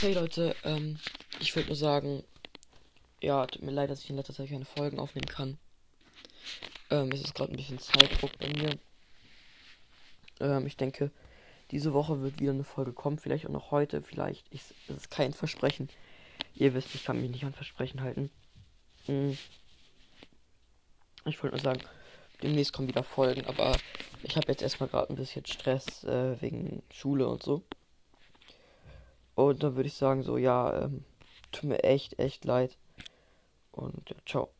Hey Leute, ähm, ich wollte nur sagen, ja, tut mir leid, dass ich in letzter Zeit keine Folgen aufnehmen kann. Ähm, es ist gerade ein bisschen Zeitdruck bei mir. Ähm, ich denke, diese Woche wird wieder eine Folge kommen, vielleicht auch noch heute, vielleicht. Ich, es ist kein Versprechen. Ihr wisst, ich kann mich nicht an Versprechen halten. Hm. Ich wollte nur sagen, demnächst kommen wieder Folgen, aber ich habe jetzt erstmal gerade ein bisschen Stress äh, wegen Schule und so. Und dann würde ich sagen, so, ja, ähm, tut mir echt, echt leid. Und ja, ciao.